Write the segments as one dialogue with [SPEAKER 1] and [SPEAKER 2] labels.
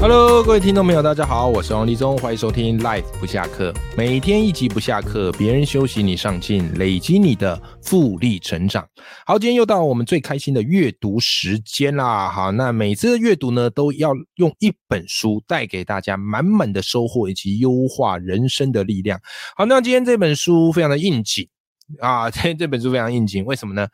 [SPEAKER 1] Hello，各位听众朋友，大家好，我是王立忠，欢迎收听 Life 不下课，每天一集不下课，别人休息你上进，累积你的复利成长。好，今天又到我们最开心的阅读时间啦！好，那每次的阅读呢，都要用一本书带给大家满满的收获以及优化人生的力量。好，那今天这本书非常的应景啊，这这本书非常应景，为什么呢？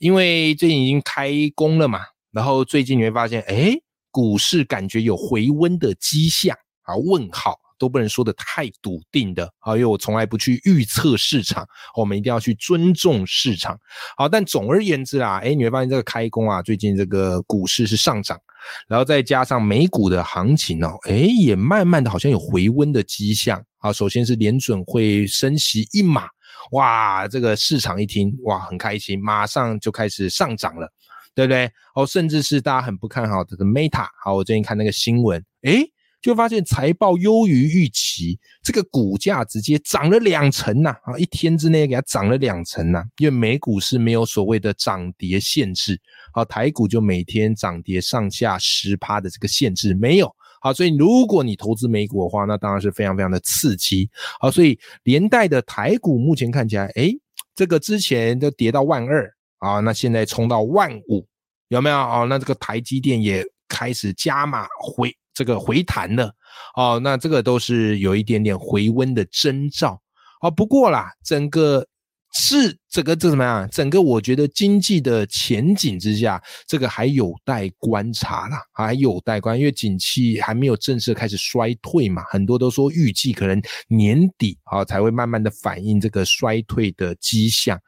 [SPEAKER 1] 因为最近已经开工了嘛，然后最近你会发现，哎。股市感觉有回温的迹象啊？问号都不能说的太笃定的啊，因为我从来不去预测市场，我们一定要去尊重市场。好，但总而言之啊，哎，你会发现这个开工啊，最近这个股市是上涨，然后再加上美股的行情哦，哎，也慢慢的好像有回温的迹象啊。首先是联准会升息一码，哇，这个市场一听哇很开心，马上就开始上涨了。对不对？哦，甚至是大家很不看好的 Meta，好，我最近看那个新闻，诶，就发现财报优于预期，这个股价直接涨了两成呐！啊，一天之内给它涨了两成呐！因为美股是没有所谓的涨跌限制，好，台股就每天涨跌上下十趴的这个限制没有，好，所以如果你投资美股的话，那当然是非常非常的刺激，好，所以连带的台股目前看起来，诶，这个之前都跌到万二。啊，那现在冲到万五，有没有？哦，那这个台积电也开始加码回这个回弹了，哦，那这个都是有一点点回温的征兆。哦，不过啦，整个是这个这怎么样？整个我觉得经济的前景之下，这个还有待观察啦，还有待观，因为景气还没有正式开始衰退嘛，很多都说预计可能年底啊才会慢慢的反映这个衰退的迹象，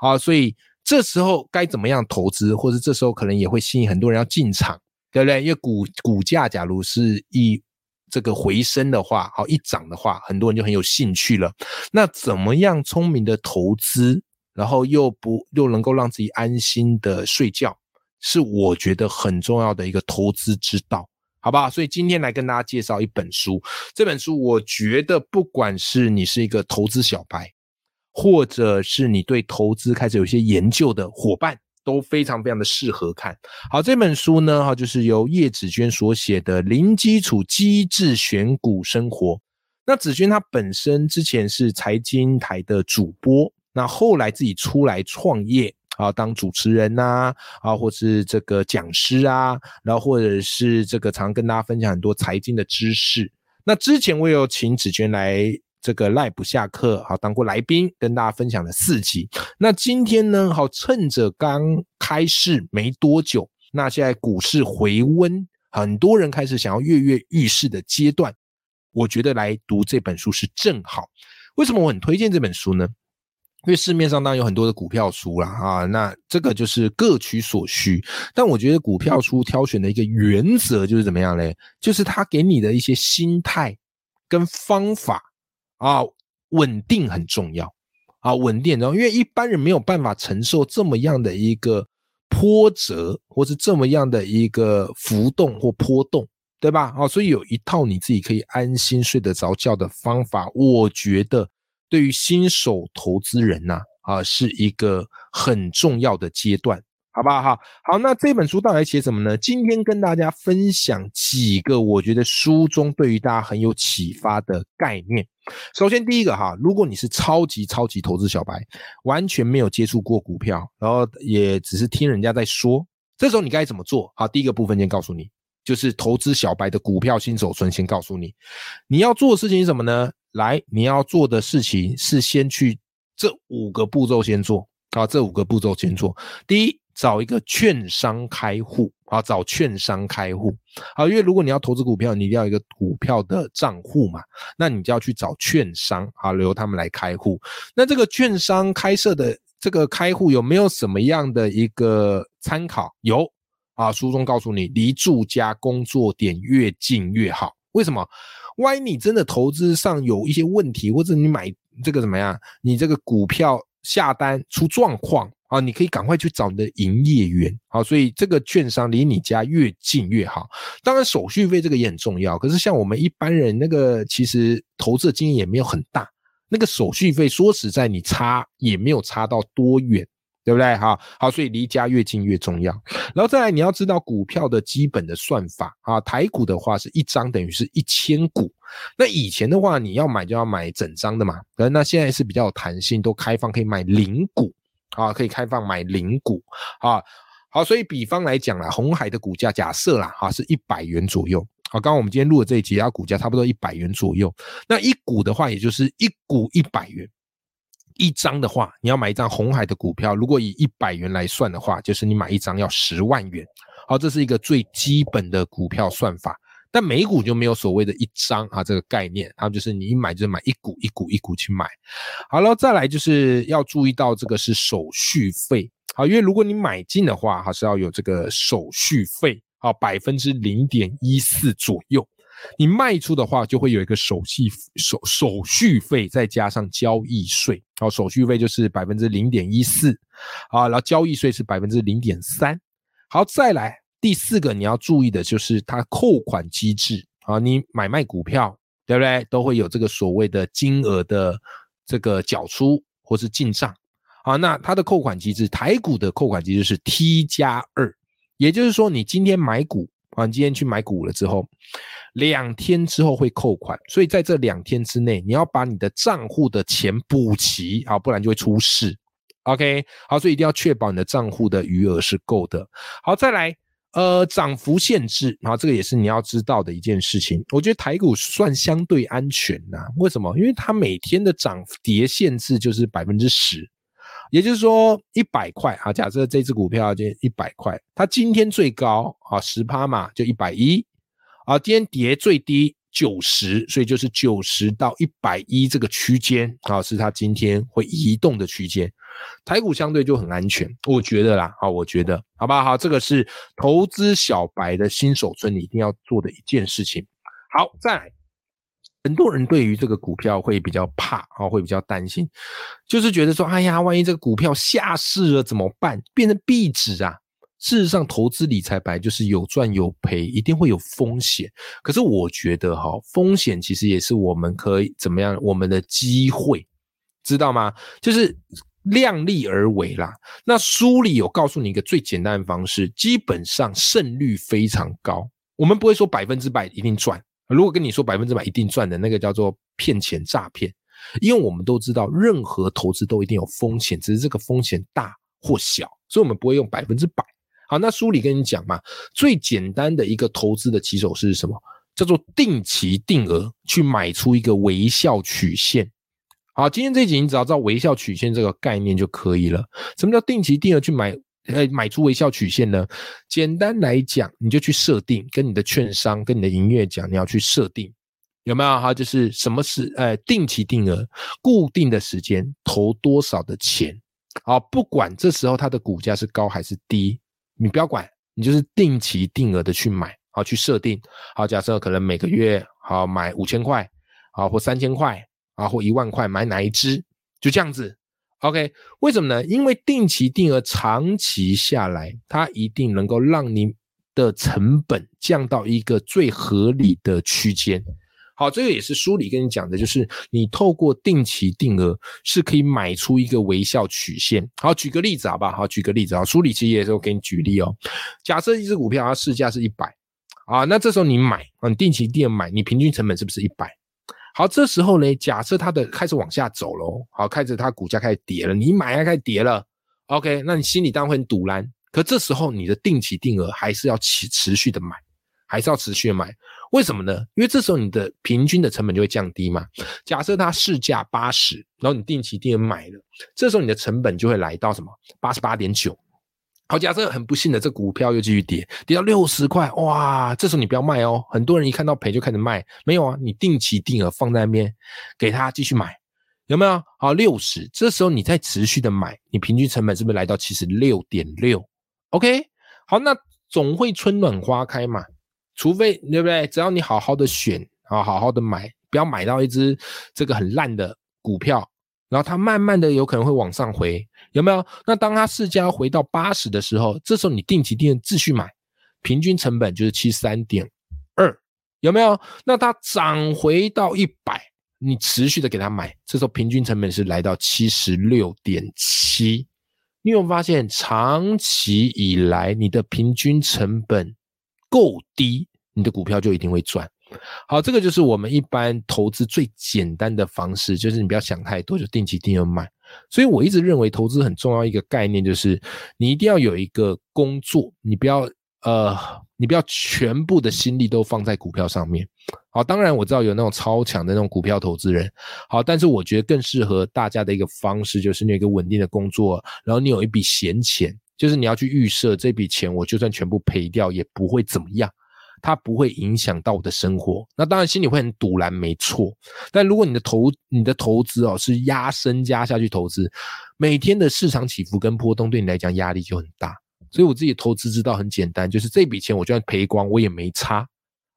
[SPEAKER 1] 啊，所以。这时候该怎么样投资，或者这时候可能也会吸引很多人要进场，对不对？因为股股价假如是一这个回升的话，好一涨的话，很多人就很有兴趣了。那怎么样聪明的投资，然后又不又能够让自己安心的睡觉，是我觉得很重要的一个投资之道，好不好？所以今天来跟大家介绍一本书，这本书我觉得不管是你是一个投资小白。或者是你对投资开始有一些研究的伙伴，都非常非常的适合看。好，这本书呢，哈，就是由叶子娟所写的《零基础机智选股生活》。那子娟她本身之前是财经台的主播，那后来自己出来创业啊，当主持人呐，啊，或是这个讲师啊，然后或者是这个常跟大家分享很多财经的知识。那之前我有请子娟来。这个赖不下课，好当过来宾，跟大家分享了四集。那今天呢，好趁着刚开市没多久，那现在股市回温，很多人开始想要跃跃欲试的阶段，我觉得来读这本书是正好。为什么我很推荐这本书呢？因为市面上当然有很多的股票书啦，啊，那这个就是各取所需。但我觉得股票书挑选的一个原则就是怎么样嘞？就是他给你的一些心态跟方法。啊，稳定很重要啊，稳定重要，因为一般人没有办法承受这么样的一个波折，或是这么样的一个浮动或波动，对吧？啊，所以有一套你自己可以安心睡得着觉的方法，我觉得对于新手投资人呐，啊，是一个很重要的阶段。好不好？好，好，那这本书到底写什么呢？今天跟大家分享几个我觉得书中对于大家很有启发的概念。首先，第一个哈，如果你是超级超级投资小白，完全没有接触过股票，然后也只是听人家在说，这时候你该怎么做？好，第一个部分先告诉你，就是投资小白的股票新手村，先告诉你，你要做的事情是什么呢？来，你要做的事情是先去这五个步骤先做，好，这五个步骤先做。第一。找一个券商开户啊，找券商开户好，因为如果你要投资股票，你一定要一个股票的账户嘛，那你就要去找券商啊，由他们来开户。那这个券商开设的这个开户有没有什么样的一个参考？有啊，书中告诉你，离住家工作点越近越好。为什么？万一你真的投资上有一些问题，或者你买这个怎么样，你这个股票下单出状况。啊，你可以赶快去找你的营业员，好，所以这个券商离你家越近越好。当然手续费这个也很重要，可是像我们一般人那个其实投资的经验也没有很大，那个手续费说实在你差也没有差到多远。对不对？哈，好，所以离家越近越重要。然后再来，你要知道股票的基本的算法啊。台股的话是一张等于是一千股，那以前的话你要买就要买整张的嘛。那现在是比较有弹性，都开放可以买零股啊，可以开放买零股啊。好，所以比方来讲啦，红海的股价假设啦，哈，是一百元左右。好，刚刚我们今天录的这一集，它股价差不多一百元左右。那一股的话，也就是一股一百元。一张的话，你要买一张红海的股票，如果以一百元来算的话，就是你买一张要十万元。好，这是一个最基本的股票算法。但美股就没有所谓的一张啊这个概念，它就是你一买就是买一股一股一股去买。好了，再来就是要注意到这个是手续费。好，因为如果你买进的话，还是要有这个手续费，好百分之零点一四左右。你卖出的话，就会有一个手续手手续费，再加上交易税。好，手续费就是百分之零点一四，啊，然后交易税是百分之零点三。好，再来第四个你要注意的就是它扣款机制。啊，你买卖股票，对不对？都会有这个所谓的金额的这个缴出或是进账。啊，那它的扣款机制，台股的扣款机制是 T 加二，也就是说你今天买股。啊，你今天去买股了之后，两天之后会扣款，所以在这两天之内，你要把你的账户的钱补齐啊，不然就会出事。OK，好，所以一定要确保你的账户的余额是够的。好，再来，呃，涨幅限制，然后这个也是你要知道的一件事情。我觉得台股算相对安全呐，为什么？因为它每天的涨跌限制就是百分之十。也就是说，一百块啊，假设这只股票就一百块，它今天最高啊十趴嘛，就一百一啊，今天跌最低九十，所以就是九十到一百一这个区间啊，是它今天会移动的区间。台股相对就很安全，我觉得啦，好，我觉得，好不好？这个是投资小白的新手村你一定要做的一件事情。好，再来。很多人对于这个股票会比较怕啊，会比较担心，就是觉得说，哎呀，万一这个股票下市了怎么办？变成壁纸啊？事实上，投资理财白就是有赚有赔，一定会有风险。可是我觉得哈，风险其实也是我们可以怎么样？我们的机会，知道吗？就是量力而为啦。那书里有告诉你一个最简单的方式，基本上胜率非常高。我们不会说百分之百一定赚。如果跟你说百分之百一定赚的那个叫做骗钱诈骗，因为我们都知道任何投资都一定有风险，只是这个风险大或小，所以我们不会用百分之百。好，那书里跟你讲嘛，最简单的一个投资的起手是什么？叫做定期定额去买出一个微笑曲线。好，今天这一集你只要知道微笑曲线这个概念就可以了。什么叫定期定额去买？呃，买出微笑曲线呢？简单来讲，你就去设定，跟你的券商、跟你的营业讲，你要去设定，有没有哈？就是什么是呃定期定额，固定的时间投多少的钱，好，不管这时候它的股价是高还是低，你不要管，你就是定期定额的去买，好去设定，好，假设可能每个月好买五千块，好或三千块，啊或一万块买哪一只，就这样子。OK，为什么呢？因为定期定额长期下来，它一定能够让你的成本降到一个最合理的区间。好，这个也是书里跟你讲的，就是你透过定期定额是可以买出一个微笑曲线。好，举个例子好不好？举个例子啊，书里其实也是我给你举例哦。假设一只股票它市价是一百啊，那这时候你买啊，你定期定额买，你平均成本是不是一百？好，这时候呢，假设它的开始往下走喽，好，开始它股价开始跌了，你买它开始跌了，OK，那你心里当然会很堵然。可这时候你的定期定额还是要持持续的买，还是要持续的买，为什么呢？因为这时候你的平均的成本就会降低嘛。假设它市价八十，然后你定期定额买了，这时候你的成本就会来到什么？八十八点九。好，假设很不幸的，这股票又继续跌，跌到六十块，哇！这时候你不要卖哦。很多人一看到赔就开始卖，没有啊？你定期定额放在那边，给他继续买，有没有？好，六十，这时候你再持续的买，你平均成本是不是来到七十六点六？OK，好，那总会春暖花开嘛，除非对不对？只要你好好的选啊，好好的买，不要买到一只这个很烂的股票。然后它慢慢的有可能会往上回，有没有？那当它市价回到八十的时候，这时候你定期定继续买，平均成本就是七十三点二，有没有？那它涨回到一百，你持续的给它买，这时候平均成本是来到七十六点七。你有发现，长期以来你的平均成本够低，你的股票就一定会赚。好，这个就是我们一般投资最简单的方式，就是你不要想太多，就定期定额买。所以我一直认为投资很重要一个概念，就是你一定要有一个工作，你不要呃，你不要全部的心力都放在股票上面。好，当然我知道有那种超强的那种股票投资人，好，但是我觉得更适合大家的一个方式，就是你有一个稳定的工作，然后你有一笔闲钱，就是你要去预设这笔钱，我就算全部赔掉也不会怎么样。它不会影响到我的生活，那当然心里会很堵然，没错。但如果你的投你的投资哦是压身家下去投资，每天的市场起伏跟波动对你来讲压力就很大。所以我自己投资之道很简单，就是这笔钱我就算赔光我也没差。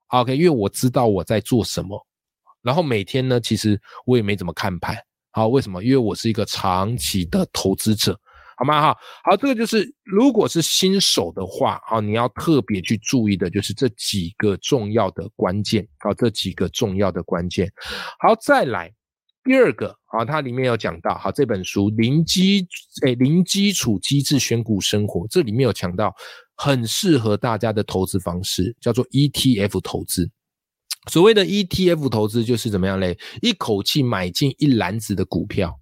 [SPEAKER 1] OK，因为我知道我在做什么，然后每天呢其实我也没怎么看盘。好，为什么？因为我是一个长期的投资者。好吗？哈，好，这个就是如果是新手的话，啊，你要特别去注意的就是这几个重要的关键，啊，这几个重要的关键。好，再来第二个，啊，它里面有讲到，好，这本书零基，诶，零基础机制选股生活，这里面有讲到很适合大家的投资方式，叫做 ETF 投资。所谓的 ETF 投资就是怎么样嘞？一口气买进一篮子的股票。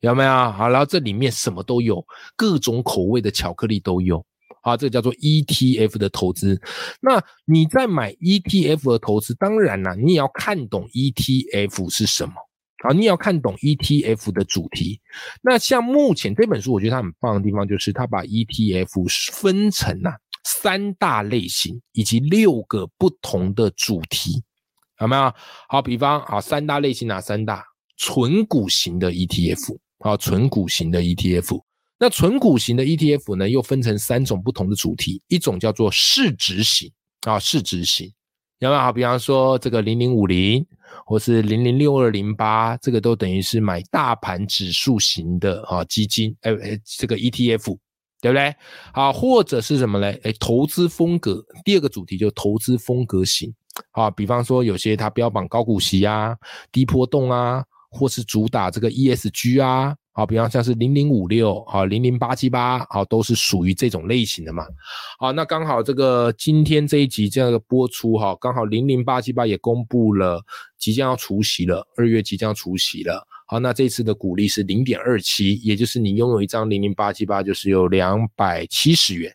[SPEAKER 1] 有没有？好，然后这里面什么都有，各种口味的巧克力都有。好，这叫做 ETF 的投资。那你在买 ETF 的投资，当然啦，你也要看懂 ETF 是什么。好，你也要看懂 ETF 的主题。那像目前这本书，我觉得它很棒的地方，就是它把 ETF 分成啊三大类型，以及六个不同的主题。有没有？好，比方啊，三大类型哪三大？纯股型的 ETF。啊，纯股型的 ETF，那纯股型的 ETF 呢，又分成三种不同的主题，一种叫做市值型啊，市值型，有没有？好，比方说这个零零五零，或是零零六二零八，这个都等于是买大盘指数型的啊基金，哎哎，这个 ETF，对不对？好，或者是什么嘞？哎，投资风格，第二个主题就投资风格型，啊，比方说有些它标榜高股息啊，低波动啊。或是主打这个 ESG 啊，啊，比方像是零零五六，啊，零零八七八，啊，都是属于这种类型的嘛。好，那刚好这个今天这一集这样的播出，哈，刚好零零八七八也公布了即将要除息了，二月即将除息了。好，那这次的股利是零点二七，也就是你拥有一张零零八七八就是有两百七十元，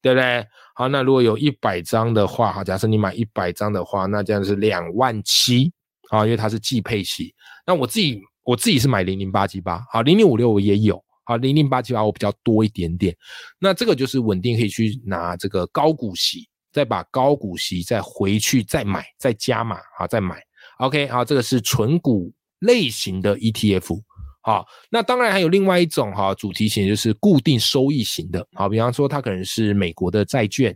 [SPEAKER 1] 对不对？好，那如果有一百张的话，哈，假设你买一百张的话，那这样是两万七。啊，因为它是季配息。那我自己我自己是买零零八七八，好，零零五六我也有，好，零零八七八我比较多一点点。那这个就是稳定可以去拿这个高股息，再把高股息再回去再买再加码，好，再买。OK，好，这个是纯股类型的 ETF。好，那当然还有另外一种哈主题型，就是固定收益型的。好，比方说它可能是美国的债券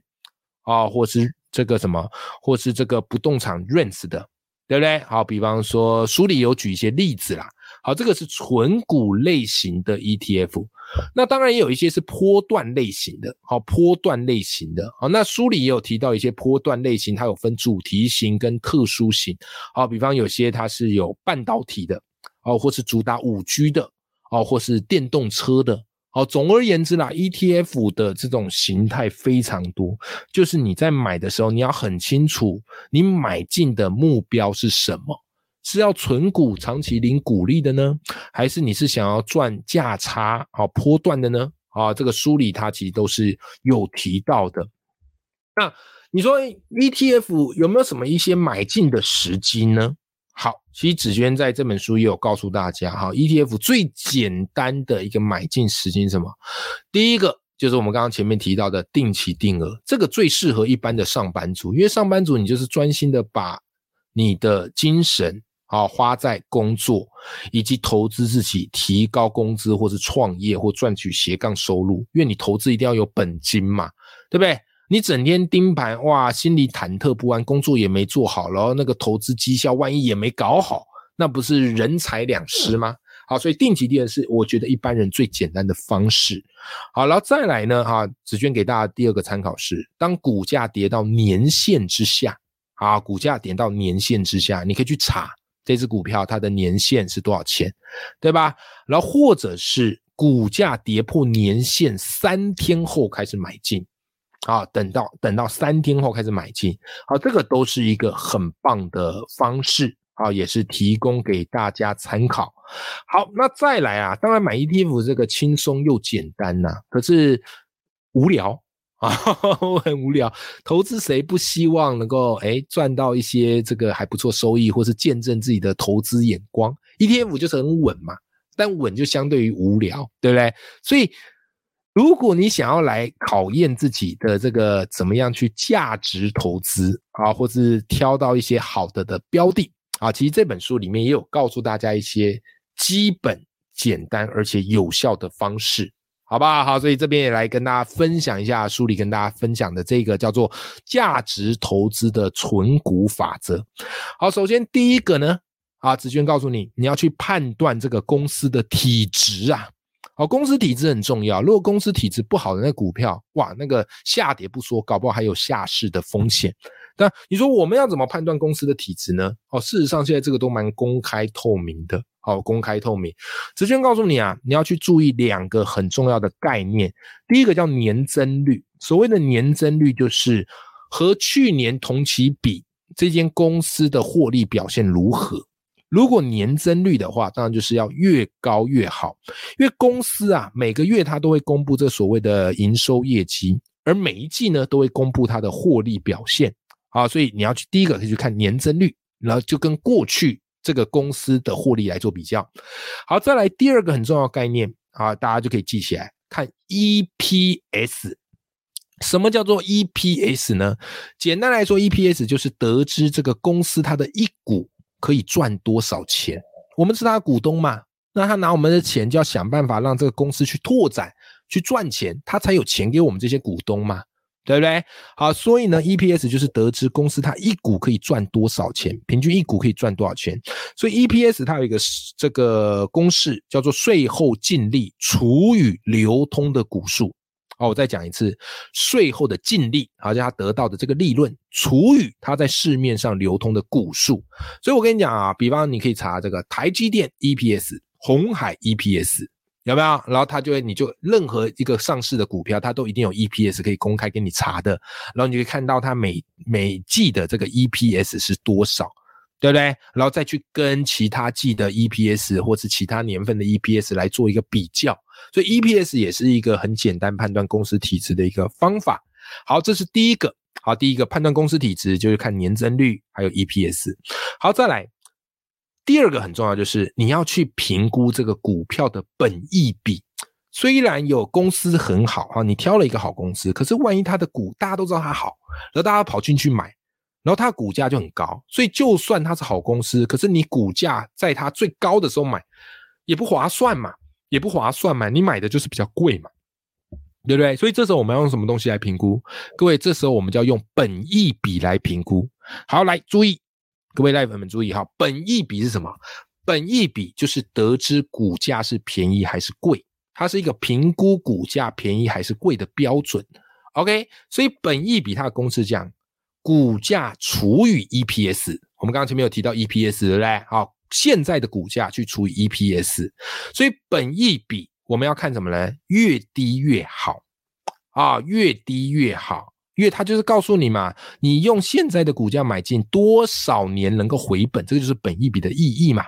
[SPEAKER 1] 啊，或是这个什么，或是这个不动产 rents 的。对不对？好，比方说书里有举一些例子啦。好，这个是纯股类型的 ETF，那当然也有一些是波段类型的。好，波段类型的。好，那书里也有提到一些波段类型，它有分主题型跟特殊型。好，比方有些它是有半导体的，哦，或是主打五 G 的，哦，或是电动车的。好，总而言之啦，ETF 的这种形态非常多，就是你在买的时候，你要很清楚你买进的目标是什么，是要存股长期领股利的呢，还是你是想要赚价差、好波段的呢？啊，这个书里它其实都是有提到的。那你说 ETF 有没有什么一些买进的时机呢？好，其实子轩在这本书也有告诉大家，哈，ETF 最简单的一个买进时间是什么？第一个就是我们刚刚前面提到的定期定额，这个最适合一般的上班族，因为上班族你就是专心的把你的精神啊花在工作以及投资自己，提高工资或是创业或赚取斜杠收入，因为你投资一定要有本金嘛，对不对？你整天盯盘，哇，心里忐忑不安，工作也没做好，然后那个投资绩效万一也没搞好，那不是人财两失吗？好，所以定期定额是我觉得一般人最简单的方式。好，然后再来呢，哈，子娟给大家第二个参考是，当股价跌到年线之下，啊，股价跌到年线之下，你可以去查这只股票它的年线是多少钱，对吧？然后或者是股价跌破年线三天后开始买进，啊，等到等到三天后开始买进，好，这个都是一个很棒的方式。啊，也是提供给大家参考。好，那再来啊，当然买 ETF 这个轻松又简单呐，可是无聊啊，很无聊。投资谁不希望能够哎赚到一些这个还不错收益，或是见证自己的投资眼光？ETF 就是很稳嘛，但稳就相对于无聊，对不对？所以如果你想要来考验自己的这个怎么样去价值投资啊，或是挑到一些好的的标的。啊，其实这本书里面也有告诉大家一些基本、简单而且有效的方式，好不好？好，所以这边也来跟大家分享一下书里跟大家分享的这个叫做价值投资的存股法则。好，首先第一个呢，啊，子娟告诉你，你要去判断这个公司的体值啊。好，公司体质很重要。如果公司体质不好的那股票，哇，那个下跌不说，搞不好还有下市的风险。那你说我们要怎么判断公司的体质呢？哦，事实上现在这个都蛮公开透明的。好，公开透明。子轩告诉你啊，你要去注意两个很重要的概念。第一个叫年增率。所谓的年增率就是和去年同期比，这间公司的获利表现如何。如果年增率的话，当然就是要越高越好。因为公司啊，每个月它都会公布这所谓的营收业绩，而每一季呢都会公布它的获利表现。啊，所以你要去第一个可以去看年增率，然后就跟过去这个公司的获利来做比较。好，再来第二个很重要概念啊，大家就可以记起来，看 EPS。什么叫做 EPS 呢？简单来说，EPS 就是得知这个公司它的一股可以赚多少钱。我们是他的股东嘛，那他拿我们的钱就要想办法让这个公司去拓展、去赚钱，他才有钱给我们这些股东嘛。对不对？好，所以呢，EPS 就是得知公司它一股可以赚多少钱，平均一股可以赚多少钱。所以 EPS 它有一个这个公式，叫做税后净利除以流通的股数。哦，我再讲一次，税后的净利，好，就它得到的这个利润除以它在市面上流通的股数。所以我跟你讲啊，比方你可以查这个台积电 EPS、红海 EPS。有没有？然后他就会，你就任何一个上市的股票，它都一定有 EPS 可以公开给你查的。然后你可以看到它每每季的这个 EPS 是多少，对不对？然后再去跟其他季的 EPS 或是其他年份的 EPS 来做一个比较。所以 EPS 也是一个很简单判断公司体质的一个方法。好，这是第一个。好，第一个判断公司体质就是看年增率还有 EPS。好，再来。第二个很重要，就是你要去评估这个股票的本益比。虽然有公司很好啊，你挑了一个好公司，可是万一它的股大家都知道它好，然后大家跑进去买，然后它的股价就很高，所以就算它是好公司，可是你股价在它最高的时候买，也不划算嘛，也不划算嘛，你买的就是比较贵嘛，对不对？所以这时候我们要用什么东西来评估？各位，这时候我们就要用本益比来评估。好，来注意。各位赖粉们注意哈，本益比是什么？本益比就是得知股价是便宜还是贵，它是一个评估股价便宜还是贵的标准。OK，所以本益比它的公式这样：股价除以 EPS。我们刚刚前面有提到 EPS 对不对？好，现在的股价去除以 EPS，所以本益比我们要看什么呢？越低越好啊，越低越好。因为它就是告诉你嘛，你用现在的股价买进多少年能够回本，这个就是本益比的意义嘛。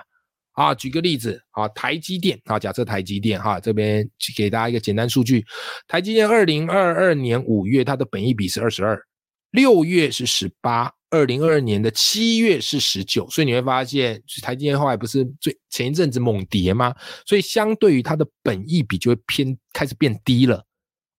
[SPEAKER 1] 啊，举个例子啊，台积电啊，假设台积电哈，这边给大家一个简单数据，台积电二零二二年五月它的本益比是二十二，六月是十八，二零二二年的七月是十九，所以你会发现台积电后来不是最前一阵子猛跌吗？所以相对于它的本益比就会偏开始变低了。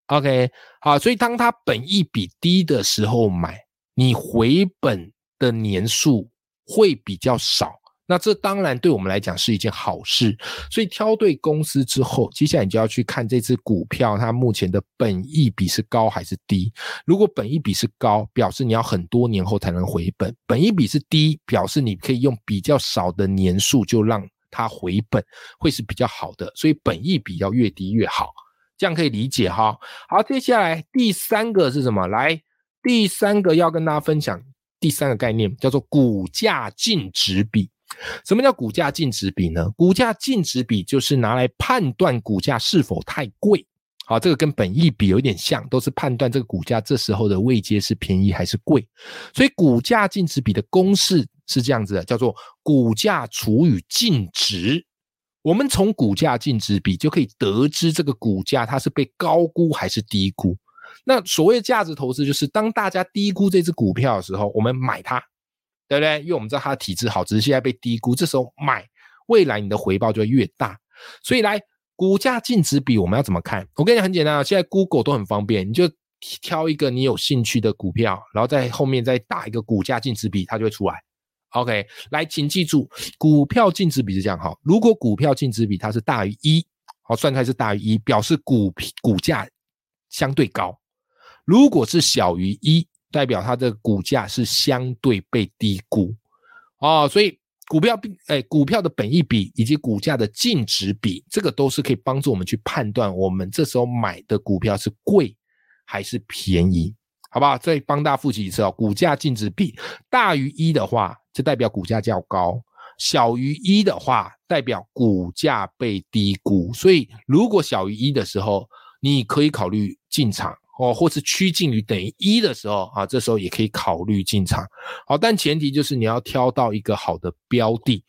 [SPEAKER 1] OK，好，所以当它本益比低的时候买，你回本的年数会比较少。那这当然对我们来讲是一件好事。所以挑对公司之后，接下来你就要去看这只股票它目前的本益比是高还是低。如果本益比是高，表示你要很多年后才能回本；本益比是低，表示你可以用比较少的年数就让。它回本会是比较好的，所以本益比要越低越好，这样可以理解哈。好，接下来第三个是什么？来，第三个要跟大家分享第三个概念叫做股价净值比。什么叫股价净值比呢？股价净值比就是拿来判断股价是否太贵。好，这个跟本益比有点像，都是判断这个股价这时候的位阶是便宜还是贵。所以股价净值比的公式是这样子的，叫做股价除以净值。我们从股价净值比就可以得知这个股价它是被高估还是低估。那所谓的价值投资，就是当大家低估这只股票的时候，我们买它，对不对？因为我们知道它的体质好，只是现在被低估，这时候买，未来你的回报就会越大。所以来。股价净值比我们要怎么看？我跟你讲很简单啊，现在 Google 都很方便，你就挑一个你有兴趣的股票，然后在后面再打一个股价净值比，它就会出来。OK，来，请记住，股票净值比是这样哈。如果股票净值比它是大于一，好，算出来是大于一，表示股股价相对高；如果是小于一，代表它的股价是相对被低估。哦，所以。股票并哎，股票的本益比以及股价的净值比，这个都是可以帮助我们去判断我们这时候买的股票是贵还是便宜，好不好？再帮大家复习一次哦。股价净值比大于一的话，就代表股价较高；小于一的话，代表股价被低估。所以，如果小于一的时候，你可以考虑进场。哦，或是趋近于等于一的时候啊，这时候也可以考虑进场。好，但前提就是你要挑到一个好的标的，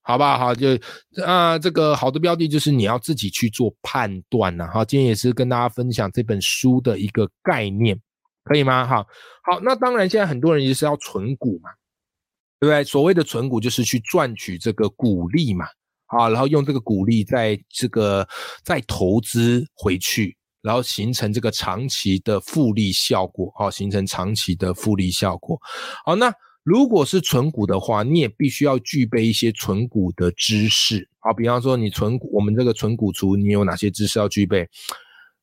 [SPEAKER 1] 好不好？好，就啊，这个好的标的就是你要自己去做判断呐。好，今天也是跟大家分享这本书的一个概念，可以吗？好，好，那当然现在很多人也是要存股嘛，对不对？所谓的存股就是去赚取这个股利嘛，啊，然后用这个股利在这个再投资回去。然后形成这个长期的复利效果，好，形成长期的复利效果。好，那如果是存股的话，你也必须要具备一些存股的知识。好，比方说你存股，我们这个存股族，你有哪些知识要具备？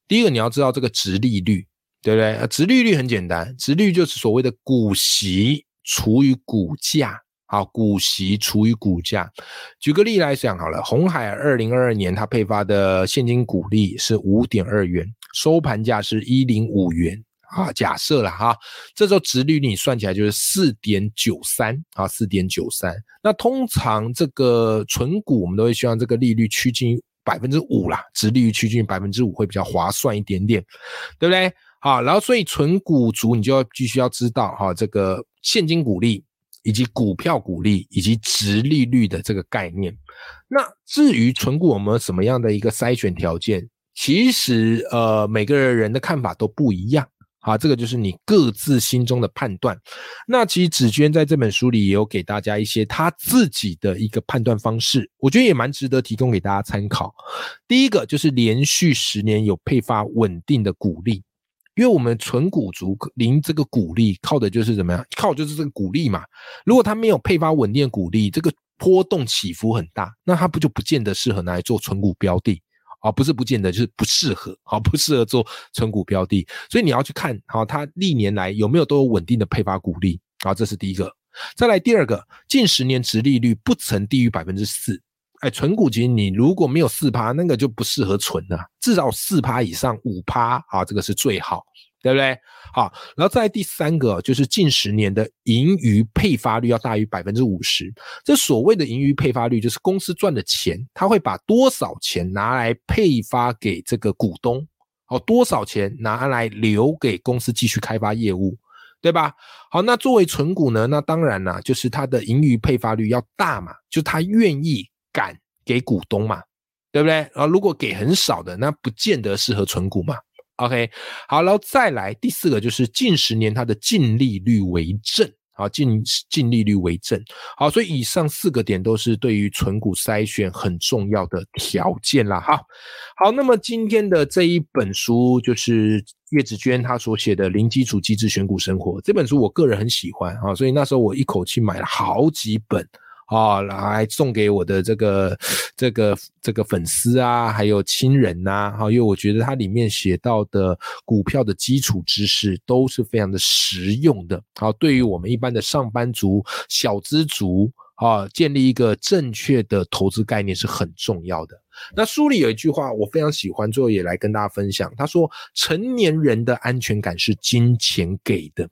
[SPEAKER 1] 第一个，你要知道这个值利率，对不对？值利率很简单，值率就是所谓的股息除以股价。好，股息除以股价。举个例来讲好了，红海二零二二年它配发的现金股利是五点二元，收盘价是一零五元啊。假设了哈，这时候值率你算起来就是四点九三啊，四点九三。那通常这个存股我们都会希望这个利率趋近于百分之五啦，值利率趋近于百分之五会比较划算一点点，对不对？好，然后所以存股族你就要必须要知道哈，这个现金股利。以及股票股利以及值利率的这个概念，那至于存股我们什么样的一个筛选条件，其实呃每个人的看法都不一样啊，这个就是你各自心中的判断。那其实紫娟在这本书里也有给大家一些他自己的一个判断方式，我觉得也蛮值得提供给大家参考。第一个就是连续十年有配发稳定的股利。因为我们纯股族零这个股利靠的就是怎么样？靠就是这个股利嘛。如果它没有配发稳定股利，这个波动起伏很大，那它不就不见得适合拿来做纯股标的啊？不是不见得，就是不适合，好不适合做纯股标的。所以你要去看，好它历年来有没有都有稳定的配发股利啊？这是第一个。再来第二个，近十年值利率不曾低于百分之四。哎，存股其实你如果没有四趴，那个就不适合存了，至少四趴以上，五趴啊，这个是最好，对不对？好，然后再第三个就是近十年的盈余配发率要大于百分之五十。这所谓的盈余配发率，就是公司赚的钱，他会把多少钱拿来配发给这个股东，哦，多少钱拿来留给公司继续开发业务，对吧？好，那作为存股呢，那当然啦，就是它的盈余配发率要大嘛，就他愿意。敢给股东嘛，对不对？啊，如果给很少的，那不见得适合存股嘛。OK，好，然后再来第四个就是近十年它的净利率为正，啊，净净利率为正，好，所以以上四个点都是对于存股筛选很重要的条件啦。哈，好，那么今天的这一本书就是叶子娟她所写的《零基础机制选股生活》这本书，我个人很喜欢啊，所以那时候我一口气买了好几本。啊，来送给我的这个、这个、这个粉丝啊，还有亲人呐，哈，因为我觉得它里面写到的股票的基础知识都是非常的实用的。好，对于我们一般的上班族、小资族。啊，建立一个正确的投资概念是很重要的。那书里有一句话我非常喜欢，最后也来跟大家分享。他说：“成年人的安全感是金钱给的。”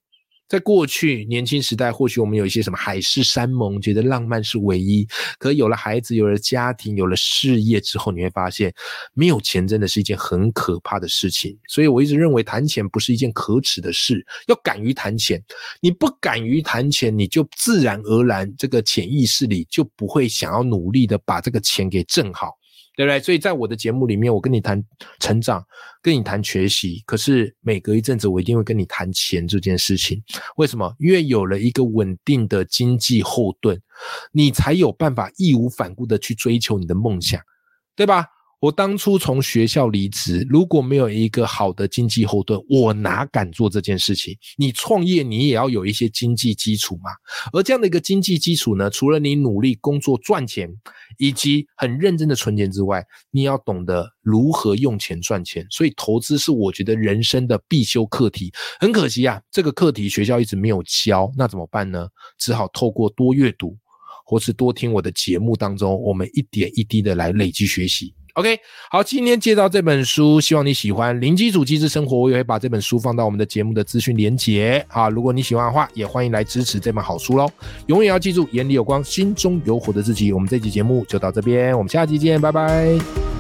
[SPEAKER 1] 在过去年轻时代，或许我们有一些什么海誓山盟，觉得浪漫是唯一。可有了孩子，有了家庭，有了事业之后，你会发现，没有钱真的是一件很可怕的事情。所以我一直认为谈钱不是一件可耻的事，要敢于谈钱。你不敢于谈钱，你就自然而然这个潜意识里就不会想要努力的把这个钱给挣好。对不对？所以在我的节目里面，我跟你谈成长，跟你谈学习。可是每隔一阵子，我一定会跟你谈钱这件事情。为什么？因为有了一个稳定的经济后盾，你才有办法义无反顾的去追求你的梦想，对吧？我当初从学校离职，如果没有一个好的经济后盾，我哪敢做这件事情？你创业，你也要有一些经济基础嘛。而这样的一个经济基础呢，除了你努力工作赚钱，以及很认真的存钱之外，你要懂得如何用钱赚钱。所以投资是我觉得人生的必修课题。很可惜啊，这个课题学校一直没有教，那怎么办呢？只好透过多阅读，或是多听我的节目当中，我们一点一滴的来累积学习。OK，好，今天介绍这本书，希望你喜欢《零基础机制生活》，我也会把这本书放到我们的节目的资讯连接啊。如果你喜欢的话，也欢迎来支持这本好书喽。永远要记住，眼里有光，心中有火的自己。我们这期节目就到这边，我们下期见，拜拜。